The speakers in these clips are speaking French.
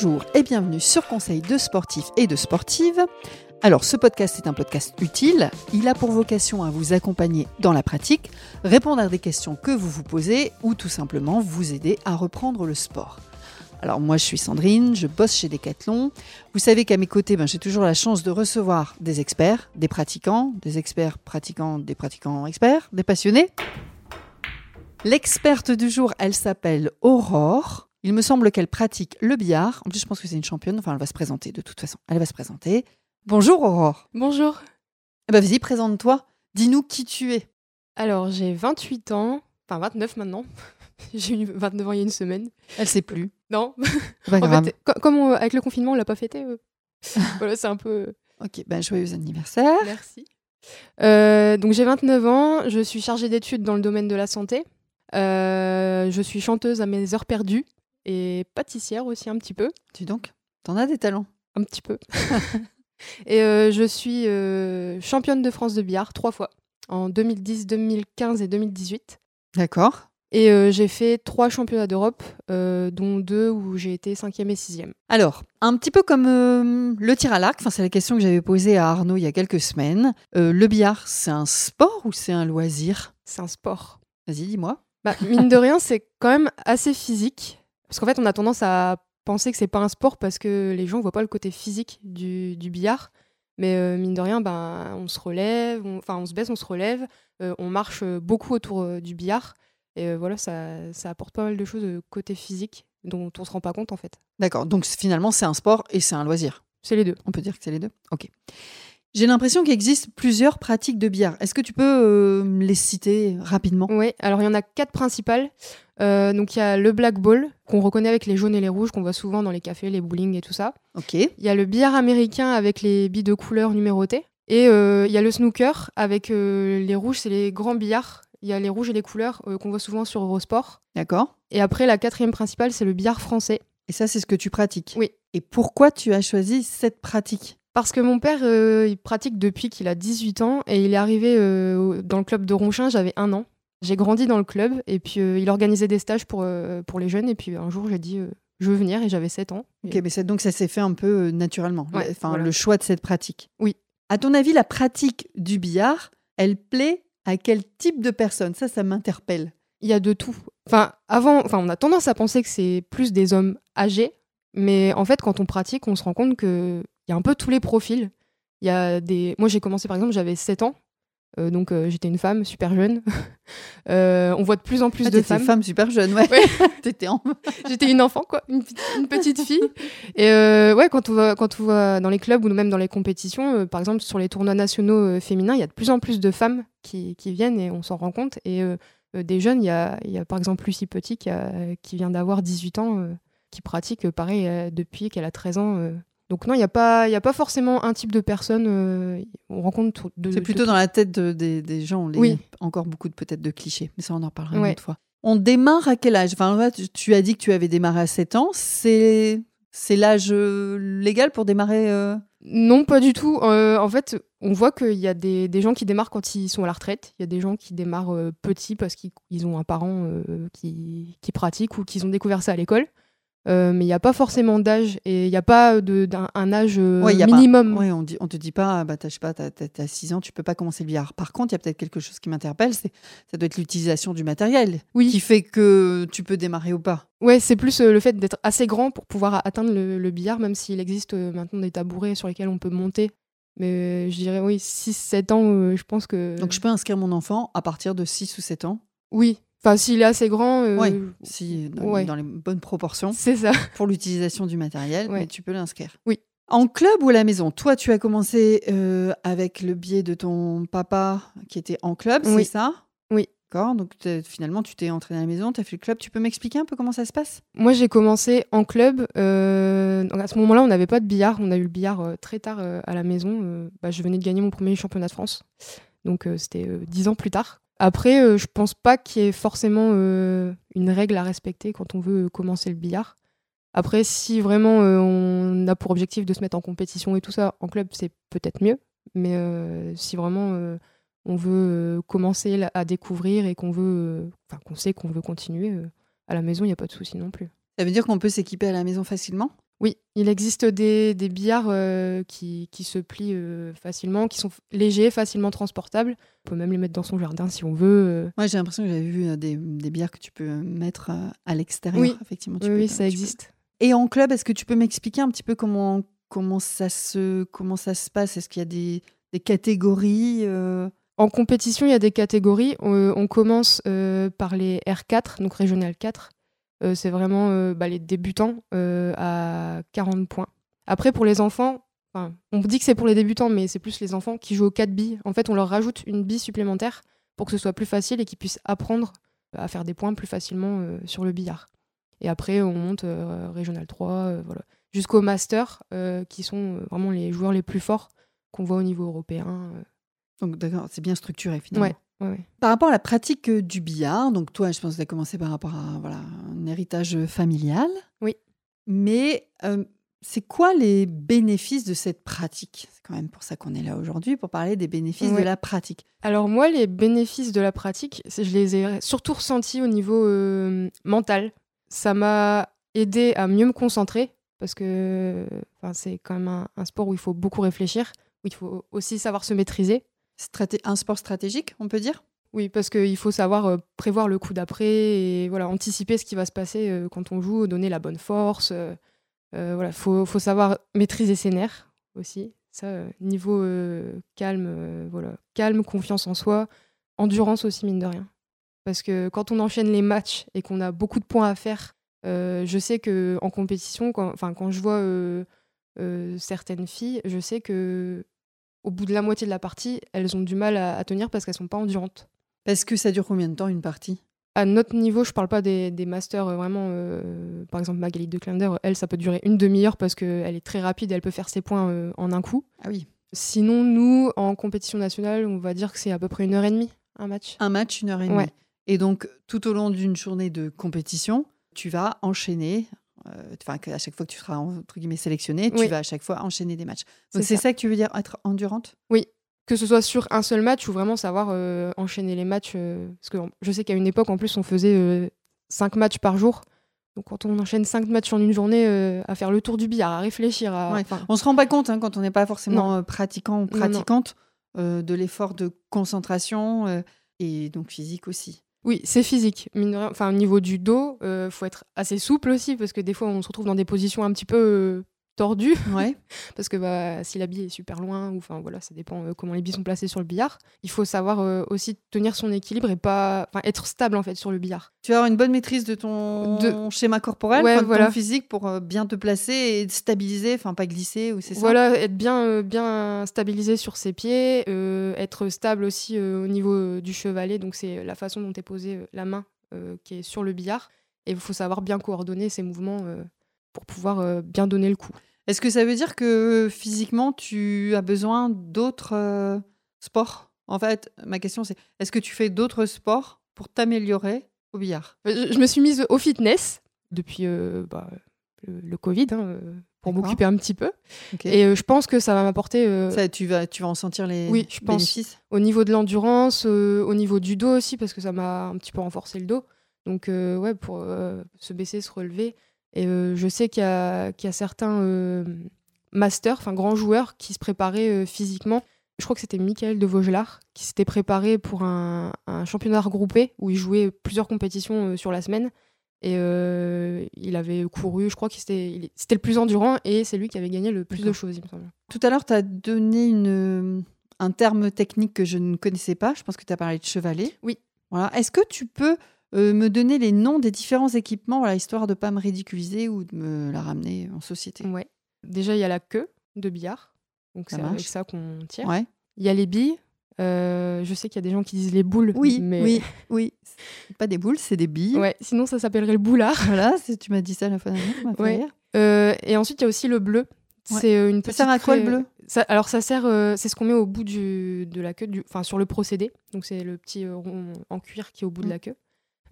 Bonjour et bienvenue sur Conseil de sportifs et de sportives. Alors ce podcast est un podcast utile, il a pour vocation à vous accompagner dans la pratique, répondre à des questions que vous vous posez ou tout simplement vous aider à reprendre le sport. Alors moi je suis Sandrine, je bosse chez Decathlon. Vous savez qu'à mes côtés, ben, j'ai toujours la chance de recevoir des experts, des pratiquants, des experts pratiquants, des pratiquants experts, des passionnés. L'experte du jour, elle s'appelle Aurore. Il me semble qu'elle pratique le billard. En plus, je pense que c'est une championne. Enfin, elle va se présenter de toute façon. Elle va se présenter. Bonjour Aurore. Bonjour. Eh ben, vas-y, présente-toi. Dis-nous qui tu es. Alors, j'ai 28 ans, enfin 29 maintenant. j'ai eu 29 ans il y a une semaine. Elle sait plus. Non. C'est pas En grave. fait, co- comme on- avec le confinement, on l'a pas fêté. euh. voilà, c'est un peu. Ok, ben joyeux anniversaire. Merci. Euh, donc j'ai 29 ans, je suis chargée d'études dans le domaine de la santé. Euh, je suis chanteuse à mes heures perdues et pâtissière aussi un petit peu, Dis donc, t'en as des talents. un petit peu. et euh, je suis euh, championne de France de billard trois fois, en 2010, 2015 et 2018. D'accord. Et euh, j'ai fait trois championnats d'Europe, euh, dont deux où j'ai été cinquième et sixième. Alors, un petit peu comme euh, le tir à l'arc, c'est la question que j'avais posée à Arnaud il y a quelques semaines. Le billard, c'est un sport ou c'est un loisir? C'est un sport. Vas-y, dis-moi. Bah, mine de rien, c'est quand même assez physique. Parce qu'en fait, on a tendance à penser que c'est pas un sport parce que les gens voient pas le côté physique du, du billard. Mais euh, mine de rien, ben, on se relève, on- enfin on, se baisse, on se relève, euh, on marche euh, beaucoup autour euh, du billard. Et voilà, ça, ça apporte pas mal de choses côté physique dont on se rend pas compte en fait. D'accord, donc finalement, c'est un sport et c'est un loisir. C'est les deux. On peut dire que c'est les deux Ok. J'ai l'impression qu'il existe plusieurs pratiques de billard. Est-ce que tu peux euh, les citer rapidement? Oui, alors il y en a quatre principales. Euh, donc il y a le black ball, qu'on reconnaît avec les jaunes et les rouges, qu'on voit souvent dans les cafés, les bowling et tout ça. Ok. Il y a le billard américain avec les billes de couleur numérotées. Et euh, il y a le snooker avec les rouges, c'est les grands billards. Il y a les rouges et les couleurs qu'on voit souvent sur Eurosport. D'accord. Et après, la quatrième principale, c'est le billard français. Et ça, c'est ce que tu pratiques? Oui. Et pourquoi tu as choisi cette pratique? Parce que mon père, euh, il pratique depuis qu'il a 18 ans et il est arrivé euh, dans le club de Ronchin, j'avais un an. J'ai grandi dans le club et puis euh, il organisait des stages pour, pour les jeunes. Et puis un jour, j'ai dit, je veux venir et j'avais 7 ans. Ok, Et- mais ça- donc ça s'est fait un peu naturellement. Ouais, Le- enfin, voilà. le choix de cette pratique. Oui. À ton avis, la pratique du billard, elle plaît à quel type de personne Ça, ça m'interpelle. il y a de tout. Enfin, avant, enfin, on a tendance à penser que c'est plus des hommes âgés, mais en fait, quand on pratique, on se rend compte que il y a un peu tous les profils. Il y a des, moi, j'ai commencé par exemple, j'avais 7 ans, euh, donc euh, j'étais une femme super jeune. Euh, on voit de plus en plus Ah, de femmes. femme super jeune, ouais. Ouais. T'étais en... J'étais une enfant, quoi, une, petite- une petite fille. Et ouais, quand on va, quand on va dans les clubs ou même dans les compétitions, par exemple sur les tournois nationaux féminins, il y a de plus en plus de femmes qui, qui viennent et on s'en rend compte. Et des jeunes, il y a, y a par exemple Lucie Petit qui, a- qui vient d'avoir 18 ans, qui pratique pareil depuis qu'elle a 13 ans. Donc non, il n'y a, pas- y a pas forcément un type de personne. euh, on rencontre de. C'est plutôt dans la tête de- des, des gens. Les... Oui. Encore beaucoup de peut-être de clichés, mais ça, on en reparlera une autre fois. On démarre à quel âge? Enfin, tu, tu as dit que tu avais démarré à 7 ans. C'est c'est l'âge euh, légal pour démarrer euh, Non, pas du tout. Euh, en fait, on voit qu'il y a des, des gens qui démarrent quand ils sont à la retraite. Il y a des gens qui démarrent euh, petits parce qu'ils ils ont un parent qui, qui pratique ou qu'ils ont découvert ça à l'école. Euh, mais il n'y a pas forcément d'âge et il n'y a pas de- d'un un âge euh, Ouais, a pas- minimum. Ouais, on, on te dit pas, bah, pas, t'as, t'as- t'as 6 ans, tu peux pas commencer le billard. Par contre, il y a peut-être quelque chose qui m'interpelle, c'est ça doit être l'utilisation du matériel Oui. qui fait que tu peux démarrer ou pas. Ouais, c'est plus euh, le fait d'être assez grand pour pouvoir atteindre le, le billard, même s'il existe euh, maintenant des tabourets sur lesquels on peut monter. Mais euh, je dirais, oui, 6-7 ans, je pense que. Donc, je peux inscrire mon enfant à partir de 6 ou 7 ans, Oui. Enfin, s'il est assez grand. euh, Ouais. si dans, Ouais. dans les bonnes proportions, C'est ça. pour l'utilisation du matériel, Ouais. mais tu peux l'inscrire. Oui. En club ou à la maison Toi, tu as commencé euh, avec le biais de ton papa qui était en club, Oui. c'est ça? Oui. D'accord, donc finalement, tu t'es entraîné à la maison, tu as fait le club. Tu peux m'expliquer un peu comment ça se passe? Moi, j'ai commencé en club. euh, donc à ce moment-là, on n'avait pas de billard. On a eu le billard euh, très tard à la maison. Bah, je venais de gagner mon premier championnat de France. Donc, c'était dix ans plus tard. Après, euh, je pense pas qu'il y ait forcément euh, une règle à respecter quand on veut commencer le billard. Après, si vraiment euh, on a pour objectif de se mettre en compétition et tout ça, en club, c'est peut-être mieux. Mais euh, si vraiment on veut commencer à découvrir et qu'on veut, enfin qu'on sait qu'on veut continuer, à la maison, il n'y a pas de souci non plus. Ça veut dire qu'on peut s'équiper à la maison facilement? Oui, il existe des, des billards euh, qui, qui, se plient euh, facilement, qui sont légers, facilement transportables. On peut même les mettre dans son jardin si on veut. Moi, j'ai l'impression que j'avais vu des, des, billards que tu peux mettre à l'extérieur. Oui, effectivement. oui, ça existe. Et en club, est-ce que tu peux m'expliquer un petit peu comment, comment, ça, se, comment ça se passe? Est-ce qu'il y a des, des catégories En compétition, il y a des catégories. On, on commence par les R4, donc régional 4. Euh, c'est vraiment euh, bah, les débutants euh, à 40 points. Après, pour les enfants, on dit que c'est pour les débutants, mais c'est plus les enfants qui jouent aux 4 billes. En fait, on leur rajoute une bille supplémentaire pour que ce soit plus facile et qu'ils puissent apprendre à faire des points plus facilement sur le billard. Et après, on monte Régional 3, voilà. jusqu'au Master, qui sont vraiment les joueurs les plus forts qu'on voit au niveau européen. Donc, d'accord, c'est bien structuré finalement. Ouais. Par rapport à la pratique euh, du billard, donc toi, je pense que tu as commencé par rapport à voilà, un héritage familial. Oui. Mais euh, c'est quoi les bénéfices de cette pratique? C'est quand même pour ça qu'on est là aujourd'hui, pour parler des bénéfices de la pratique. Alors moi, les bénéfices de la pratique, je les ai surtout ressentis au niveau euh, mental. Ça m'a aidé à mieux me concentrer, parce que c'est quand même un, un sport où il faut beaucoup réfléchir, où il faut aussi savoir se maîtriser un sport stratégique, on peut dire? Oui, parce qu'il faut savoir euh, prévoir le coup d'après et voilà, anticiper ce qui va se passer euh, quand on joue, donner la bonne force. Euh, voilà, faut, faut savoir maîtriser ses nerfs aussi. Ça, niveau calme, voilà, calme, confiance en soi, endurance aussi mine de rien. Parce que quand on enchaîne les matchs et qu'on a beaucoup de points à faire, je sais que en compétition, quand, quand je vois certaines filles, je sais que au bout de la moitié de la partie, elles ont du mal à, tenir parce qu'elles sont pas endurantes. Parce que ça dure combien de temps une partie? À notre niveau, je parle pas des, masters euh, vraiment. Euh, par exemple, Magali de Klender, elle, ça peut durer une demi-heure parce qu'elle est très rapide, elle peut faire ses points euh, en un coup. Ah oui. Sinon, nous, en compétition nationale, on va dire que c'est à peu près une heure et demie, un match. Un match, une heure et demie. Et donc, tout au long d'une journée de compétition, tu vas enchaîner enfin, à chaque fois que tu seras entre guillemets sélectionné, tu vas à chaque fois enchaîner des matchs. Donc c'est ça. que tu veux dire être endurante? Oui, que ce soit sur un seul match ou vraiment savoir euh, enchaîner les matchs. Euh, parce que je sais qu'à une époque, en plus, on faisait 5 matchs par jour. Donc quand on enchaîne 5 matchs en une journée, à faire le tour du billard, à réfléchir. À... Ouais. On se rend pas compte hein, quand on n'est pas forcément pratiquant ou pratiquante de l'effort de concentration et donc physique aussi. Oui, c'est physique. Enfin, au niveau du dos, il euh, faut être assez souple aussi, parce que des fois, on se retrouve dans des positions un petit peu euh. Ouais. parce que bah, si la bille est super loin, ou enfin voilà, ça dépend euh, comment les billes sont placées sur le billard. Il faut savoir aussi tenir son équilibre et pas, être stable en fait sur le billard. Tu vas avoir une bonne maîtrise de ton schéma corporel, de ton physique pour bien te placer et stabiliser, enfin pas glisser ou c'est ça. Voilà, être bien, bien stabilisé sur ses pieds, être stable aussi au niveau du chevalet. Donc c'est la façon dont est posée la main qui est sur le billard. Et il faut savoir bien coordonner ses mouvements pour pouvoir bien donner le coup. Est-ce que ça veut dire que physiquement, tu as besoin d'autres euh, sports? En fait, ma question c'est, est-ce que tu fais d'autres sports pour t'améliorer au billard? Euh, je, me suis mise au fitness depuis euh, bah, le, Covid, hein, pour m'occuper un petit peu. Et je pense que ça va m'apporter... tu, vas, tu vas en sentir les oui, je bénéfices? Pense, Au niveau de l'endurance, au niveau du dos aussi, parce que ça m'a un petit peu renforcé le dos. Donc, ouais, pour se baisser, se relever. Et euh, je sais qu'il y, a certains euh, masters, enfin grands joueurs, qui se préparaient euh, physiquement. Je crois que c'était Michael de Vaugelard qui s'était préparé pour un, championnat regroupé où il jouait plusieurs compétitions sur la semaine. Et il avait couru, je crois que c'était le plus endurant et c'est lui qui avait gagné le plus de choses, il me semble. Tout à l'heure, tu as donné une, un terme technique que je ne connaissais pas. Je pense que tu as parlé de chevalet. Oui. Voilà. Est-ce que tu peux euh, me donner les noms des différents équipements, voilà, histoire de ne pas me ridiculiser ou de me la ramener en société. Ouais. Déjà, il y a la queue de billard. Donc, c'est avec ça qu'on tire. Ouais. Il y a les billes. Euh, je sais qu'il y a des gens qui disent les boules. Oui, mais... oui, oui. Pas des boules, c'est des billes. Ouais, sinon ça s'appellerait le boulard. Voilà, tu m'as dit ça la fin de ouais. euh, Et ensuite, il y a aussi le bleu. C'est euh, une ça sert à quoi le bleu? Alors ça sert, c'est ce qu'on met au bout du, de la queue, enfin sur le procédé. Donc c'est le petit rond en cuir qui est au bout de mm. la queue.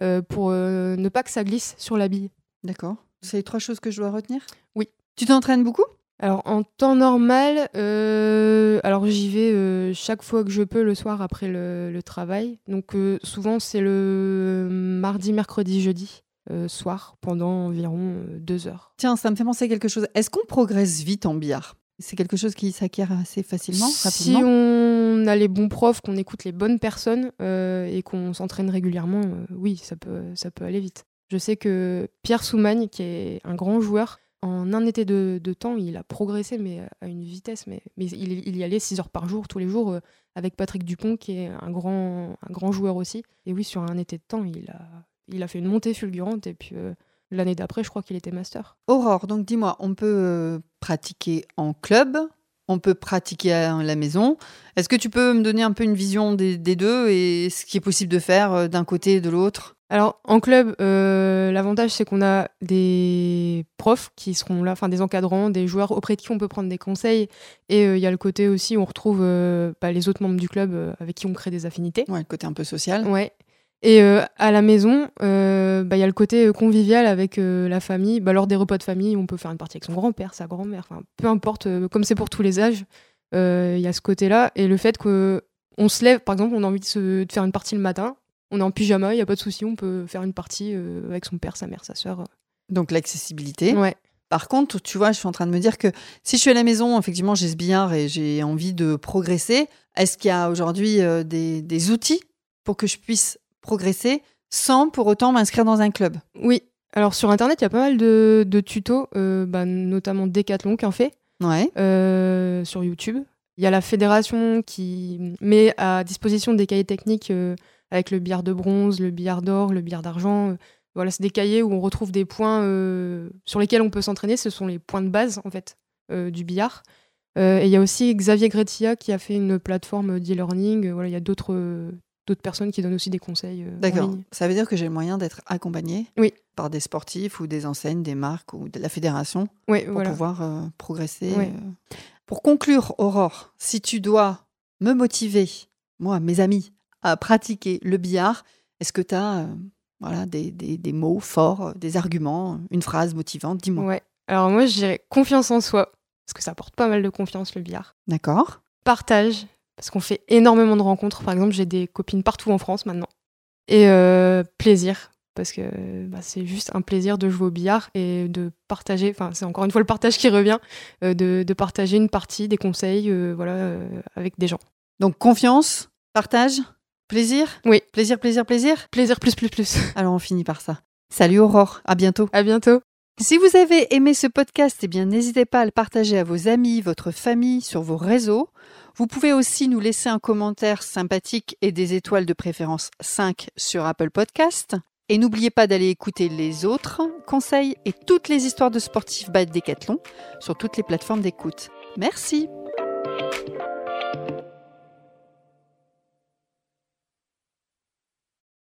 Euh, pour euh, ne pas que ça glisse sur la bille. D'accord. C'est les trois choses que je dois retenir? Oui. Tu t'entraînes beaucoup? Alors en temps normal, euh, alors j'y vais chaque fois que je peux le soir après le, travail. Donc souvent c'est le mardi, mercredi, jeudi. soir pendant environ deux heures. Tiens, ça me fait penser à quelque chose. Est-ce qu'on progresse vite en billard? C'est quelque chose qui s'acquiert assez facilement, Si on a les bons profs, qu'on écoute les bonnes personnes et qu'on s'entraîne régulièrement, oui, ça peut, ça peut aller vite. Je sais que Pierre Soumagne, qui est un grand joueur, en un été de, temps, il a progressé, mais à une vitesse. Mais, mais il, y allait 6 heures par jour, tous les jours, avec Patrick Dupont, qui est un grand, un grand joueur aussi. Et oui, sur un été de temps, il a, il a fait une montée fulgurante. Et puis euh, l'année d'après, je crois qu'il était master. Aurore, donc dis-moi, on peut euh, pratiquer en club, on peut pratiquer à la maison. Est-ce que tu peux me donner un peu une vision des, deux et ce qui est possible de faire euh, d'un côté et de l'autre? Alors en club, l'avantage c'est qu'on a des profs qui seront là, enfin des encadrants, des joueurs auprès de qui on peut prendre des conseils. Et il y a le côté aussi où on retrouve bah, les autres membres du club avec qui on crée des affinités. Ouais, le côté un peu social. Ouais. Et euh, à la maison, euh, bah, il y a le côté euh, convivial avec la famille. Bah, lors des repas de famille, on peut faire une partie avec son grand-père, sa grand-mère, enfin, peu importe, comme c'est pour tous les âges, il y a ce côté-là. Et le fait qu'on se lève, par exemple, on a envie de, se, de faire une partie le matin, on est en pyjama, il n'y a pas de souci, on peut faire une partie avec son père, sa mère, sa soeur. Donc l'accessibilité. Ouais. Par contre, tu vois, je suis en train de me dire que si je suis à la maison, effectivement, j'ai ce billard et j'ai envie de progresser, est-ce qu'il y a aujourd'hui des, des outils pour que je puisse progresser sans pour autant m'inscrire dans un club. Oui. Alors sur Internet, il y a pas mal de, tutos, euh, bah, notamment Decathlon qui en fait, ouais. Euh, sur YouTube. Il y a la fédération qui met à disposition des cahiers techniques euh, avec le billard de bronze, le billard d'or, le billard d'argent. voilà, c'est des cahiers où on retrouve des points sur lesquels on peut s'entraîner. Ce sont les points de base en fait du billard. et il y a aussi Xavier Gretilla qui a fait une plateforme d'e-learning. Voilà, il y a d'autres d'autres personnes qui donnent aussi des conseils. Euh, D'accord. Ça veut dire que j'ai le moyen d'être accompagné oui. par des sportifs ou des enseignes, des marques ou de la fédération oui, pour pouvoir euh, progresser. Euh. Pour conclure, Aurore, si tu dois me motiver, moi, mes amis, à pratiquer le billard, est-ce que tu as voilà, des, des, des, mots forts, des arguments, une phrase motivante? Dis-moi. Ouais. Alors moi, je dirais confiance en soi, parce que ça apporte pas mal de confiance, le billard. D'accord. Partage, parce qu'on fait énormément de rencontres. Par exemple, j'ai des copines partout en France maintenant. Et euh, plaisir, parce que bah, c'est juste un plaisir de jouer au billard et de partager, enfin c'est encore une fois le partage qui revient, euh, de, partager une partie, des conseils, euh, voilà, avec des gens. Donc confiance, partage, plaisir? Oui. Plaisir, plaisir, plaisir? Plaisir plus, plus, plus. Alors on finit par ça. Salut Aurore, à bientôt. À bientôt. Si vous avez aimé ce podcast, eh bien n'hésitez pas à le partager à vos amis, votre famille, sur vos réseaux. Vous pouvez aussi nous laisser un commentaire sympathique et des étoiles de préférence 5 sur Apple Podcast. Et n'oubliez pas d'aller écouter les autres conseils et toutes les histoires de sportifs by Decathlon sur toutes les plateformes d'écoute. Merci.